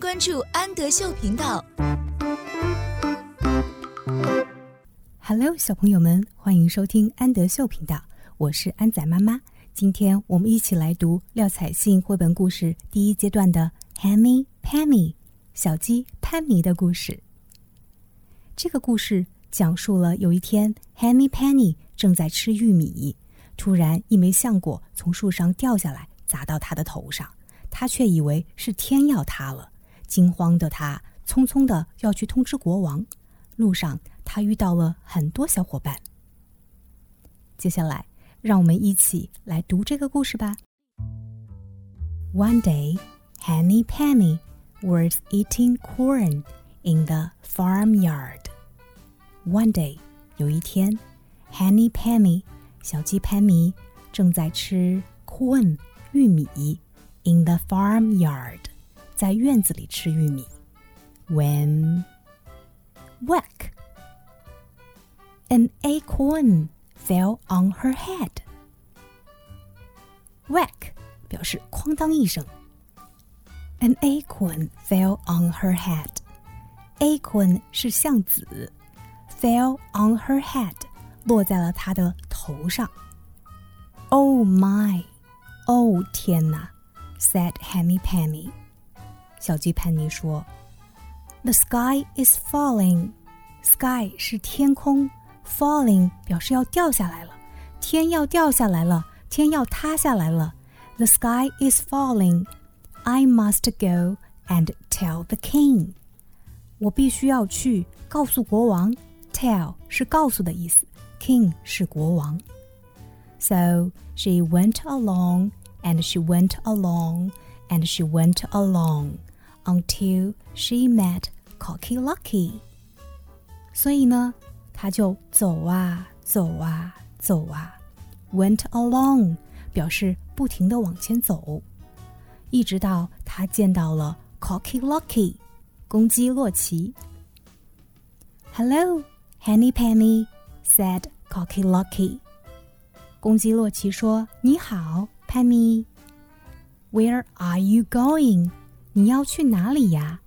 关注安德秀频道。Hello，小朋友们，欢迎收听安德秀频道，我是安仔妈妈。今天我们一起来读廖彩杏绘本故事第一阶段的《Hammy Pammy》小鸡潘米的故事。这个故事讲述了有一天，Hammy Penny 正在吃玉米，突然一枚橡果从树上掉下来，砸到他的头上，他却以为是天要塌了，惊慌的他匆匆的要去通知国王。路上，他遇到了很多小伙伴。接下来，让我们一起来读这个故事吧。One day, Henny Penny was eating corn in the farmyard. One day，有一天，Henny Penny 小鸡潘米正在吃 corn 玉米 in the farmyard，在院子里吃玉米。When whack! An acorn fell on her head. Whack 表示哐当一声。An acorn fell on her head. Acorn 是橡子，fell on her head 落在了她的头上。Oh my! 哦天哪！said Hammy Penny. 小鸡潘妮说。The sky is falling. Sky 是天空，falling 表示要掉下来了，天要掉下来了，天要塌下来了。The sky is falling. I must go and tell the king. 我必须要去告诉国王。Tell 是告诉的意思，King 是国王。So she went along and she went along and she went along until she met Cocky Locky。所以呢，她就走啊走啊走啊，went along 表示不停的往前走，一直到她见到了 Cocky Locky 公鸡洛奇。Hello, Henny Penny said Cocky Locky。公鸡洛奇说：“你好，Penny。”Where are you going? 你要去哪里呀？”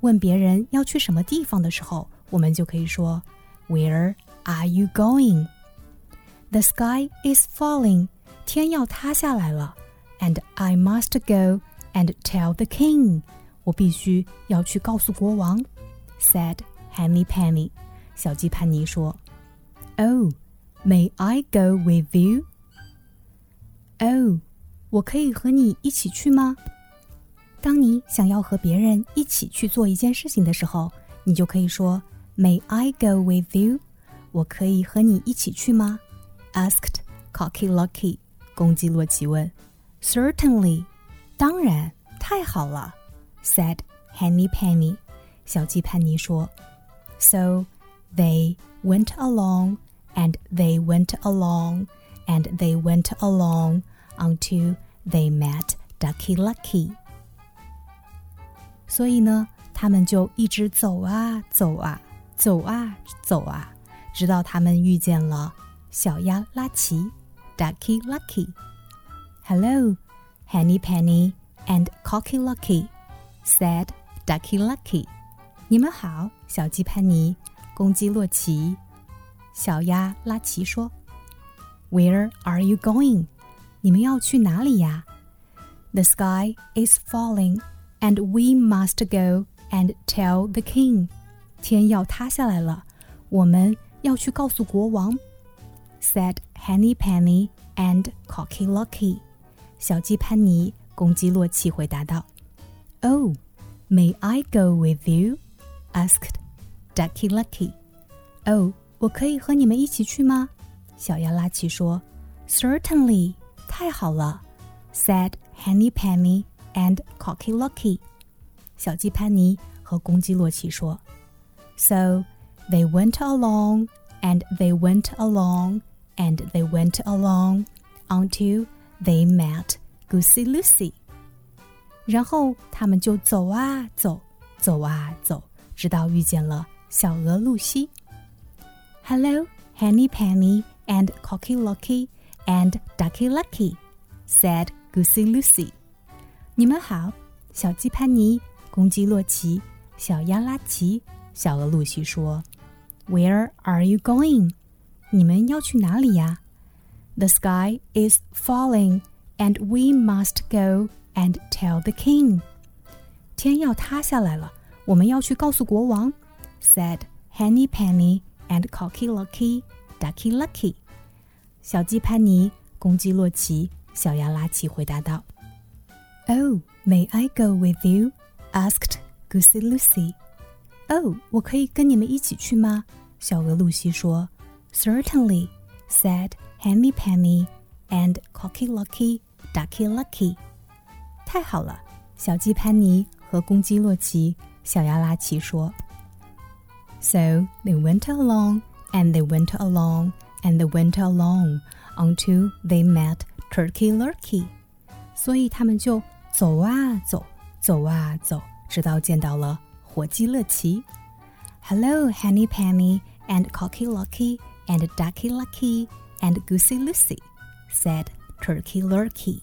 问别人要去什么地方的时候，我们就可以说 Where are you going? The sky is falling. 天要塌下来了。And I must go and tell the king. 我必须要去告诉国王。Said Henny Penny. 小鸡潘妮说：“Oh, may I go with you? Oh，我可以和你一起去吗？” 当你想要和别人一起去做一件事情的时候，你就可以说 May I go with you？" you？我可以和你一起去吗？Asked Cocky Locky，公鸡洛奇问。Certainly，当然，太好了。Said Henny Penny，小鸡潘尼说。So they went along and they went along and they went along until they met Ducky Lucky. 所以呢，他们就一直走啊走啊走啊走啊，直到他们遇见了小鸭拉奇，Ducky Lucky。Hello, Henny Penny and Cocky Lucky, said Ducky Lucky。你们好，小鸡潘尼，公鸡洛奇，小鸭拉奇说：“Where are you going？你们要去哪里呀？”The sky is falling and we must go and tell the king. 天要塌下来了，我们要去告诉国王。Said Henny Penny and Cocky Lucky. 小鸡潘尼、公鸡洛奇回答道。Oh, may I go with you? asked Ducky Lucky. Oh, 我可以和你们一起去吗？小鸭拉奇说。Certainly. 太好了，said Henny Penny and Cocky Lucky，小鸡潘尼和公鸡洛奇说。So they went along and they went along and they went along until they met Goosey Lucy。然后他们就走啊走，走啊走，直到遇见了小鹅露西。Hello, Henny Penny and Cocky Lucky and Ducky Lucky, said Goosey Lucy. 你们好，小鸡潘尼、公鸡洛奇、小鸭拉奇、小鹅露西说：“Where are you going？你们要去哪里呀？”The sky is falling, and we must go and tell the king. 天要塌下来了，我们要去告诉国王。Said Henny Penny and Cocky Lucky, Ducky Lucky. 小鸡潘尼、公鸡洛奇、小鸭拉奇回答道。Oh, may I go with you? asked Goosey Lucy. Oh, 我可以跟你们一起去吗？小鹅露西说。Certainly, said Henny Penny and Cocky Locky, Ducky Lucky. 太好了，小鸡潘尼和公鸡洛奇，小鸭拉奇说。So they went along, and they went along, and they went along, until they met Turkey Lurkey. 所以他们就走啊走，走啊走，直到见到了火鸡乐奇。Hello, Henny Penny and Cocky Locky and Ducky Lucky and Goosey Lucy," said Turkey Lurkey.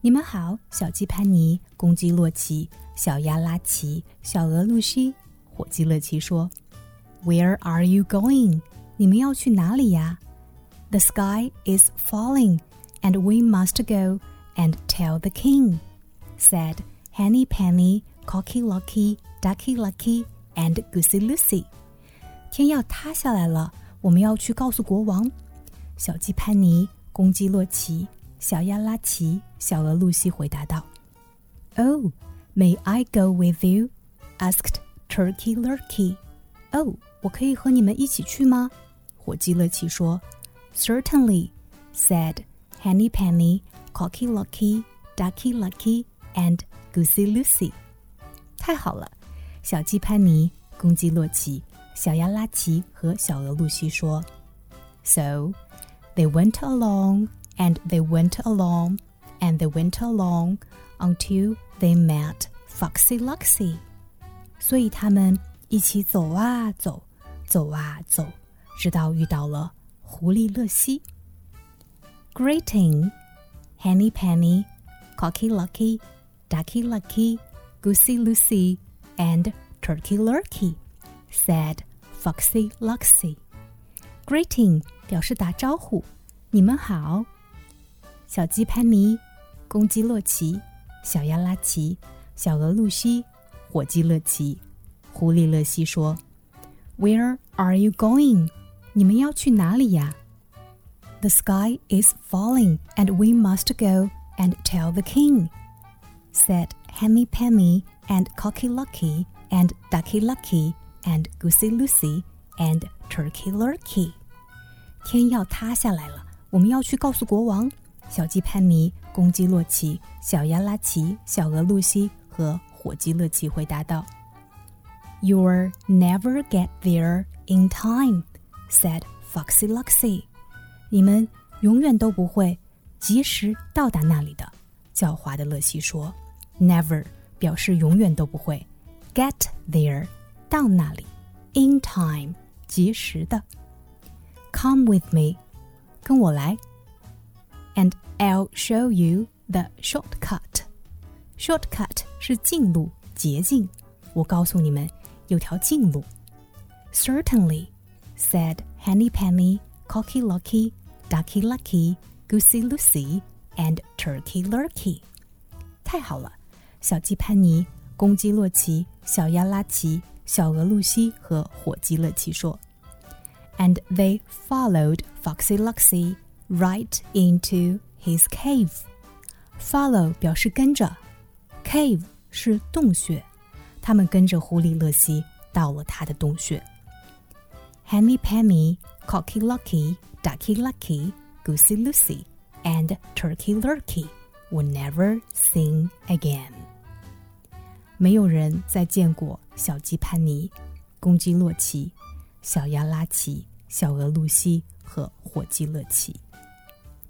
你们好，小鸡潘尼、公鸡洛奇、小鸭拉奇、小鹅露西。火鸡乐奇说：“Where are you going？你们要去哪里呀？”The sky is falling, and we must go and tell the king said Henny Penny, Cocky Locky, Ducky Lucky, and Goosey Lucy。天要塌下来了，我们要去告诉国王。小鸡潘尼、公鸡洛奇、小鸭拉奇、小鹅露西回答道：“Oh, may I go with you?” asked Turkey Lurkey. 哦，我可以和你们一起去吗？火鸡乐奇说：“Certainly,” said Henny Penny, Cocky Locky, Ducky Lucky, and Goosey Lucy。太好了！小鸡潘尼、公鸡洛奇、小鸭拉奇和小鹅露西说：“So they went along, and they went along, and they went along until they met Foxy Luxy。”所以他们一起走啊走，走啊走，直到遇到了狐狸乐西。Greeting, Henny Penny, Cocky Locky, Ducky Lucky, Goosey Lucy, and Turkey Lurkey, said Foxy Luxy. Greeting 表示打招呼，你们好。小鸡潘尼、公鸡洛奇、小鸭拉奇、小鹅露西、火鸡乐奇、狐狸乐西说：“Where are you going? 你们要去哪里呀？the sky is falling, and we must go and tell the king, said Henny Penny and Cocky Locky and Ducky Lucky and Goosey Lucy and Turkey Lurkey。天要塌下来了，我们要去告诉国王。小鸡潘尼、公鸡洛奇、小鸭拉奇、小鹅露西和火鸡乐奇回答道：“You'll never get there in time,” said Foxy Luxy. 你们永远都不会及时到达那里的。狡猾的乐西说。Never 表示永远都不会，get there 到那里，in time 及时的，come with me 跟我来，and I'll show you the shortcut。shortcut 是近路捷径，我告诉你们有条近路。Certainly said Henny Penny, Cocky Locky, Ducky Lucky, Goosey Lucy, and Turkey Lurkey。太好了！小鸡潘尼、公鸡洛奇、小鸭拉奇、小鹅露西和火鸡乐奇说：“And they followed Foxy Luxy right into his cave。” Follow 表示跟着，cave 是洞穴，他们跟着狐狸乐西到了他的洞穴。Henny Penny, Cocky Locky。Ducky Lucky, Goosey Lucy, and Turkey Lurkey were never seen again.” 没有人再见过小鸡潘尼、公鸡洛奇、小鸭拉奇、小鹅露西和火鸡乐奇。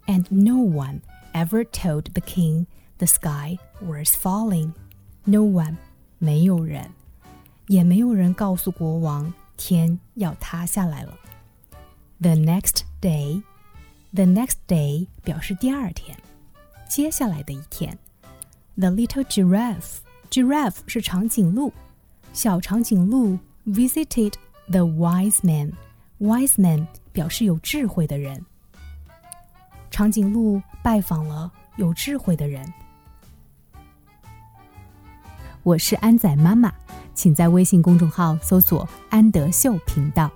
And no one ever told the king the sky was falling. No one，没有人，也没有人告诉国王天要塌下来了。 The next day, the next day 表示第二天，接下来的一天。The little giraffe Giraffe 是长颈鹿，小长颈鹿 visited the wise man。wise man 表示有智慧的人。长颈鹿拜访了有智慧的人。我是安仔妈妈，请在微信公众号搜索“安德秀频道”。